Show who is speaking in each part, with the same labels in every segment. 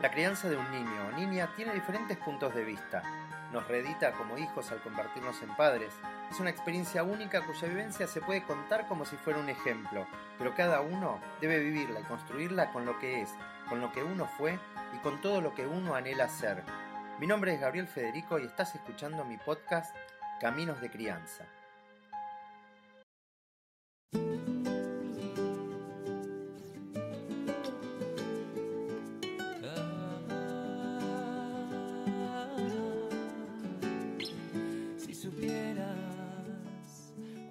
Speaker 1: La crianza de un niño o niña tiene diferentes puntos de vista. Nos reedita como hijos al convertirnos en padres. Es una experiencia única cuya vivencia se puede contar como si fuera un ejemplo, pero cada uno debe vivirla y construirla con lo que es, con lo que uno fue y con todo lo que uno anhela ser. Mi nombre es Gabriel Federico y estás escuchando mi podcast Caminos de Crianza.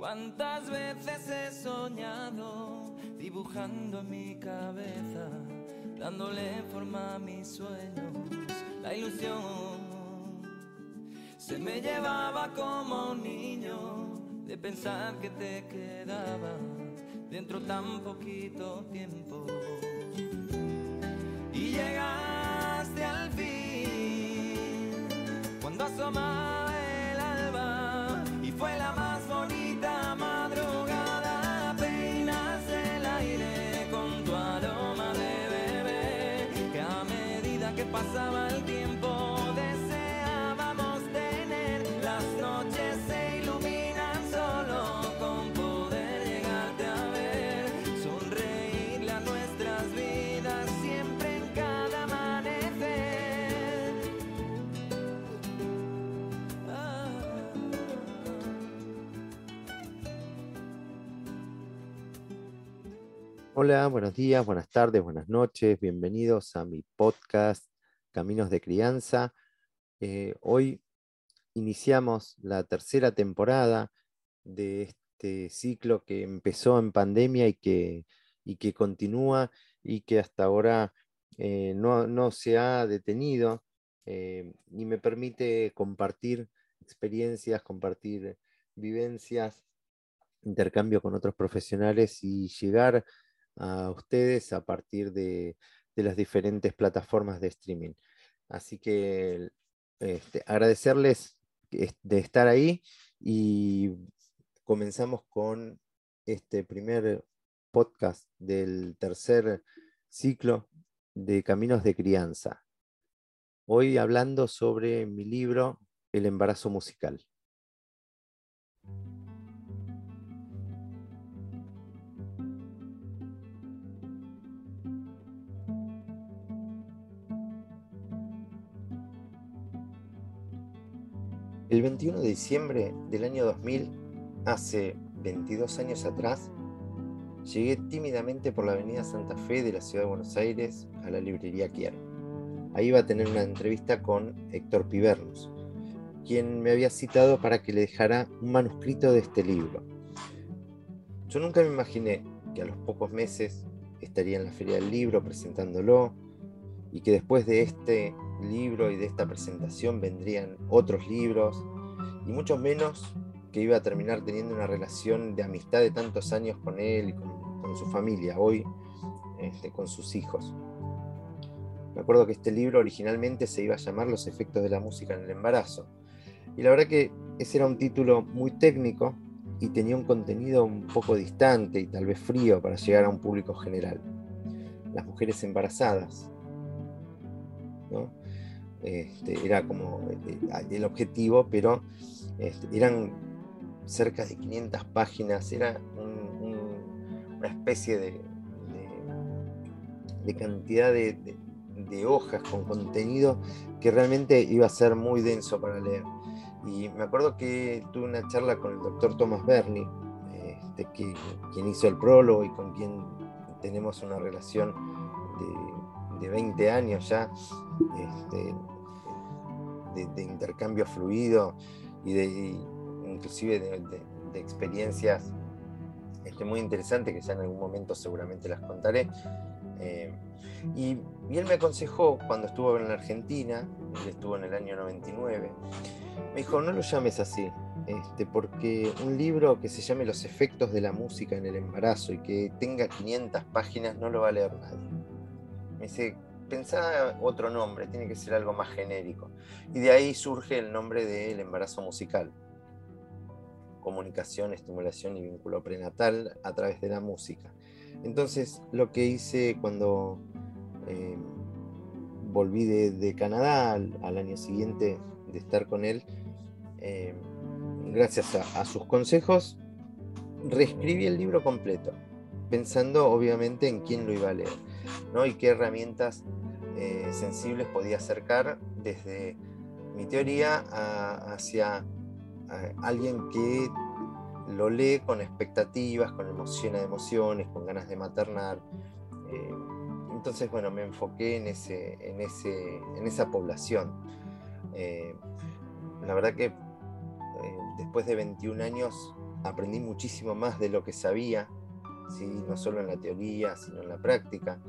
Speaker 2: Cuántas veces he soñado dibujando en mi cabeza, dándole forma a mis sueños, la ilusión se me llevaba como un niño de pensar que te quedaba dentro tan poquito tiempo. Y llegaste al fin cuando asomaba pasaba el tiempo deseábamos tener. Las noches se iluminan solo con poder llegarte a ver. Sonreírle a nuestras vidas siempre en cada amanecer.
Speaker 3: Hola, buenos días, buenas tardes, buenas noches, bienvenidos a mi podcast Caminos de Crianza. Eh, hoy iniciamos la tercera temporada de este ciclo que empezó en pandemia y que, y que continúa y que hasta ahora eh, no, no se ha detenido eh, y me permite compartir experiencias, compartir vivencias, intercambio con otros profesionales y llegar a ustedes a partir de, de las diferentes plataformas de streaming. Así que este, agradecerles es- de estar ahí y comenzamos con este primer podcast del tercer ciclo de Caminos de Crianza. Hoy hablando sobre mi libro El embarazo musical. El 21 de diciembre del año 2000, hace 22 años atrás, llegué tímidamente por la avenida Santa Fe de la ciudad de Buenos Aires a la librería Kier. Ahí iba a tener una entrevista con Héctor Pivernus, quien me había citado para que le dejara un manuscrito de este libro. Yo nunca me imaginé que a los pocos meses estaría en la Feria del Libro presentándolo y que después de este libro y de esta presentación vendrían otros libros y mucho menos que iba a terminar teniendo una relación de amistad de tantos años con él y con, su familia, hoy este, con sus hijos. Me acuerdo que este libro originalmente se iba a llamar Los efectos de la música en el embarazo. Y la verdad que ese era un título muy técnico y tenía un contenido un poco distante y tal vez frío para llegar a un público general. Las mujeres embarazadas. ¿no? Este, era como eh, el objetivo, pero este, eran cerca de 500 páginas, era un- un- una especie de, cantidad de, hojas con contenido que realmente iba a ser muy denso para leer. Y me acuerdo que tuve una charla con el doctor Thomas Berni, este, que, quien hizo el prólogo y con quien tenemos una relación de, de 20 años ya, este, de, de intercambio fluido y de inclusive de, experiencias este, muy interesantes que ya en algún momento seguramente las contaré. Eh, y, y él me aconsejó cuando estuvo en la Argentina, él estuvo en el año 99, me dijo, no lo llames así, este, porque un libro que se llame Los efectos de la música en el embarazo y que tenga 500 páginas no lo va a leer nadie. Me dice, pensá otro nombre, tiene que ser algo más genérico. Y de ahí surge el nombre del embarazo musical. Comunicación, estimulación y vínculo prenatal a través de la música. Entonces, lo que hice cuando eh, volví de, Canadá al, año siguiente de estar con él, eh, gracias a, sus consejos, reescribí el libro completo, pensando obviamente en quién lo iba a leer ¿no? y qué herramientas eh, sensibles podía acercar desde mi teoría hacia alguien que lo lee con expectativas, con emoción de emociones, con ganas de maternar. Eh, entonces, bueno, me enfoqué en, ese, en, ese, en esa población. Eh, la verdad que después de 21 años aprendí muchísimo más de lo que sabía, ¿sí? no solo en la teoría, sino en la práctica,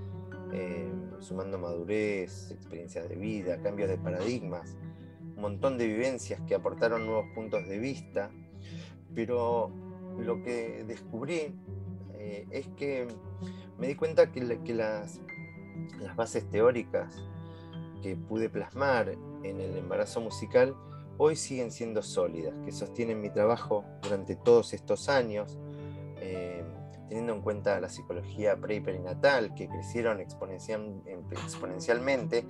Speaker 3: sumando madurez, experiencias de vida, cambios de paradigmas, un montón de vivencias que aportaron nuevos puntos de vista. Pero lo que descubrí eh, es que me di cuenta que, las, bases teóricas que pude plasmar en el embarazo musical hoy siguen siendo sólidas, que sostienen mi trabajo durante todos estos años, eh, teniendo en cuenta la psicología pre y perinatal, que crecieron exponencialmente,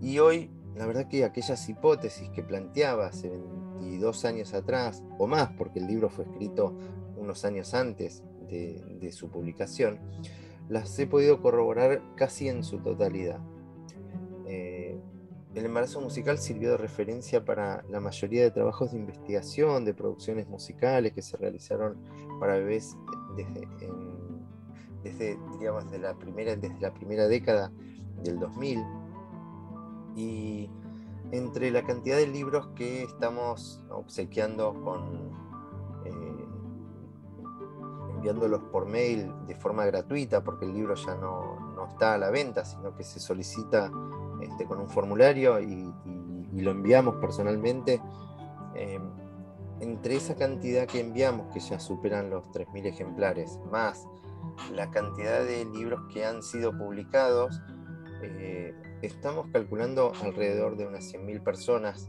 Speaker 3: y hoy la verdad que aquellas hipótesis que planteaba hace 22 años atrás, o más, porque el libro fue escrito unos años antes de, su publicación, las he podido corroborar casi en su totalidad. Eh, el embarazo musical sirvió de referencia para la mayoría de trabajos de investigación, de producciones musicales que se realizaron para bebés desde, desde, digamos, la primera, desde la primera década del 2000 y entre la cantidad de libros que estamos obsequiando con eh, enviándolos por mail de forma gratuita, porque el libro ya no, está a la venta, sino que se solicita este, con un formulario y, lo enviamos personalmente. Eh, entre esa cantidad que enviamos, que ya superan los 3.000 ejemplares, más la cantidad de libros que han sido publicados, eh, estamos calculando alrededor de unas 100.000 personas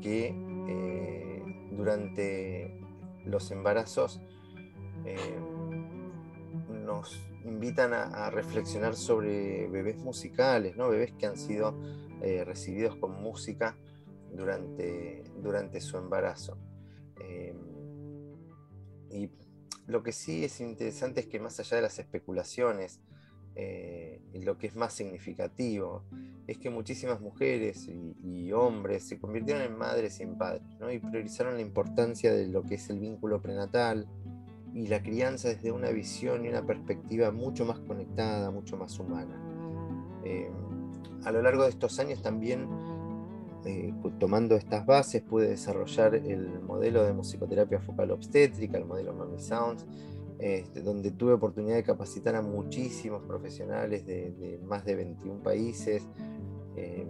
Speaker 3: que eh, durante los embarazos eh, nos invitan a, reflexionar sobre bebés musicales, ¿no? bebés que han sido recibidos con música durante, durante su embarazo. Y lo que sí es interesante es que más allá de las especulaciones, eh, lo que es más significativo es que muchísimas mujeres y, hombres se convirtieron en madres y en padres y priorizaron la importancia de lo que es el vínculo prenatal y la crianza desde una visión y una perspectiva mucho más conectada, mucho más humana. Eh, a lo largo de estos años también, eh, tomando estas bases, pude desarrollar el modelo de musicoterapia focal obstétrica, el modelo Mami Sounds, este, donde tuve oportunidad de capacitar a muchísimos profesionales de, más de 21 países. Eh,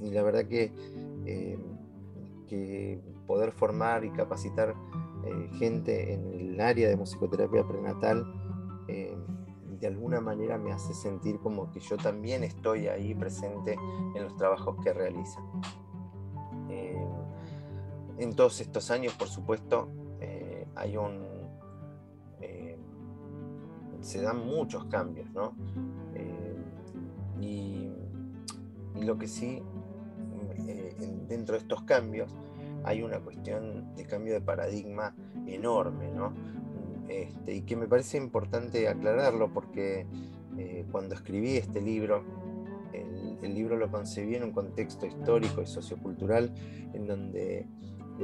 Speaker 3: y la verdad que, eh, que, poder formar y capacitar gente en el área de musicoterapia prenatal de alguna manera me hace sentir como que yo también estoy ahí presente en los trabajos que realizan. En todos estos años, por supuesto, hay un, se dan muchos cambios, ¿no? Eh, y, lo que sí, eh, dentro de estos cambios, hay una cuestión de cambio de paradigma enorme, ¿no? Este, y que me parece importante aclararlo porque eh, cuando escribí este libro, el, libro lo concebí en un contexto histórico y sociocultural en donde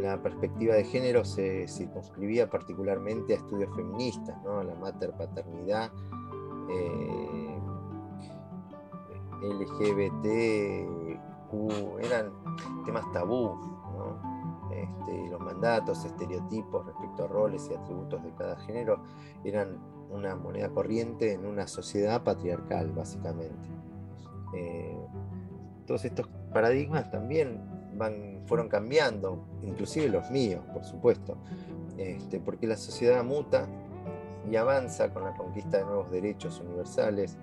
Speaker 3: la perspectiva de género se circunscribía particularmente a estudios feministas, la mater paternidad, eh, LGBT, eran temas tabú, este, los mandatos, estereotipos respecto a roles y atributos de cada género eran una moneda corriente en una sociedad patriarcal, básicamente. Eh, todos estos paradigmas también fueron cambiando, inclusive los míos, por supuesto, este, porque la sociedad muta y avanza con la conquista de nuevos derechos universales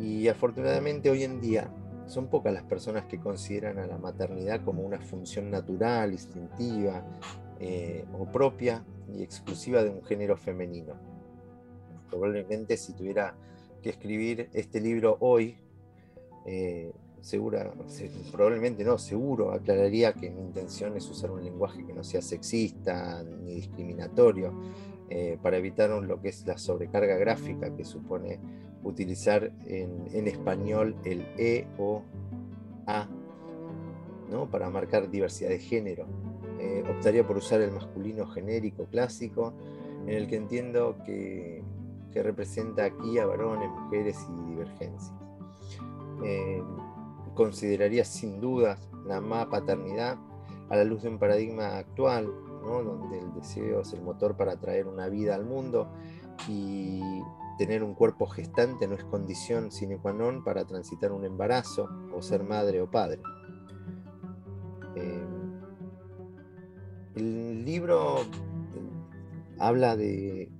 Speaker 3: y afortunadamente hoy en día son pocas las personas que consideran a la maternidad como una función natural, instintiva eh, o propia y exclusiva de un género femenino. Probablemente si tuviera que escribir este libro hoy, eh, segura, probablemente no, seguro, aclararía que mi intención es usar un lenguaje que no sea sexista ni discriminatorio, eh, para evitar lo que es la sobrecarga gráfica que supone utilizar en, español el E o A, ¿no? para marcar diversidad de género. Eh, optaría por usar el masculino genérico clásico, en el que entiendo que, representa aquí a varones, mujeres y divergencias. Eh, consideraría sin duda la más paternidad a la luz de un paradigma actual donde el deseo es el motor para traer una vida al mundo y tener un cuerpo gestante no es condición sine qua non para transitar un embarazo o ser madre o padre. Eh, el libro habla de,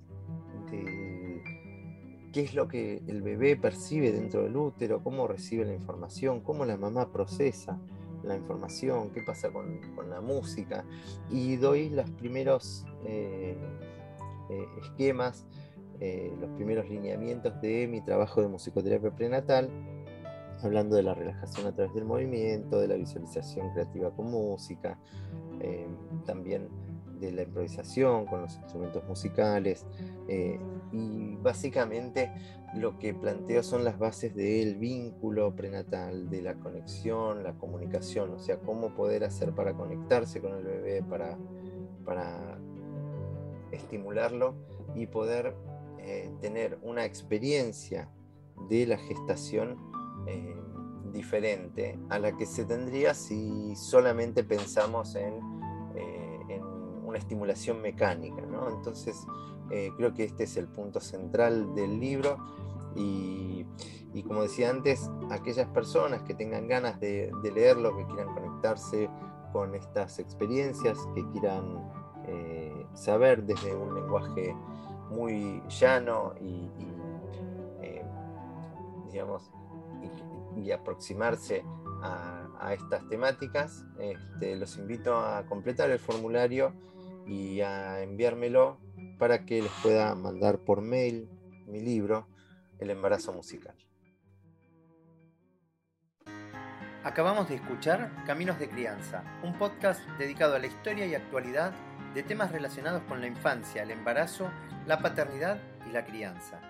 Speaker 3: qué es lo que el bebé percibe dentro del útero, cómo recibe la información, cómo la mamá procesa la información, qué pasa con, la música, y doy los primeros eh, eh, esquemas, eh, los primeros lineamientos de mi trabajo de musicoterapia prenatal, hablando de la relajación a través del movimiento, de la visualización creativa con música, también de la improvisación con los instrumentos musicales y básicamente lo que planteo son las bases del vínculo prenatal, de la conexión, la comunicación, o sea, cómo poder hacer para conectarse con el bebé, para, para estimularlo y poder eh, tener una experiencia de la gestación eh, diferente a la que se tendría si solamente pensamos en, eh, en una estimulación mecánica. ¿no? Entonces, eh, creo que este es el punto central del libro. Y, como decía antes, aquellas personas que tengan ganas de, leerlo, que quieran conectarse con estas experiencias, que quieran eh, saber desde un lenguaje muy llano y, eh, digamos, y, aproximarse a, estas temáticas, este, los invito a completar el formulario y a enviármelo para que les pueda mandar por mail mi libro, El embarazo musical.
Speaker 1: Acabamos de escuchar Caminos de Crianza, un podcast dedicado a la historia y actualidad de temas relacionados con la infancia, el embarazo, la paternidad y la crianza.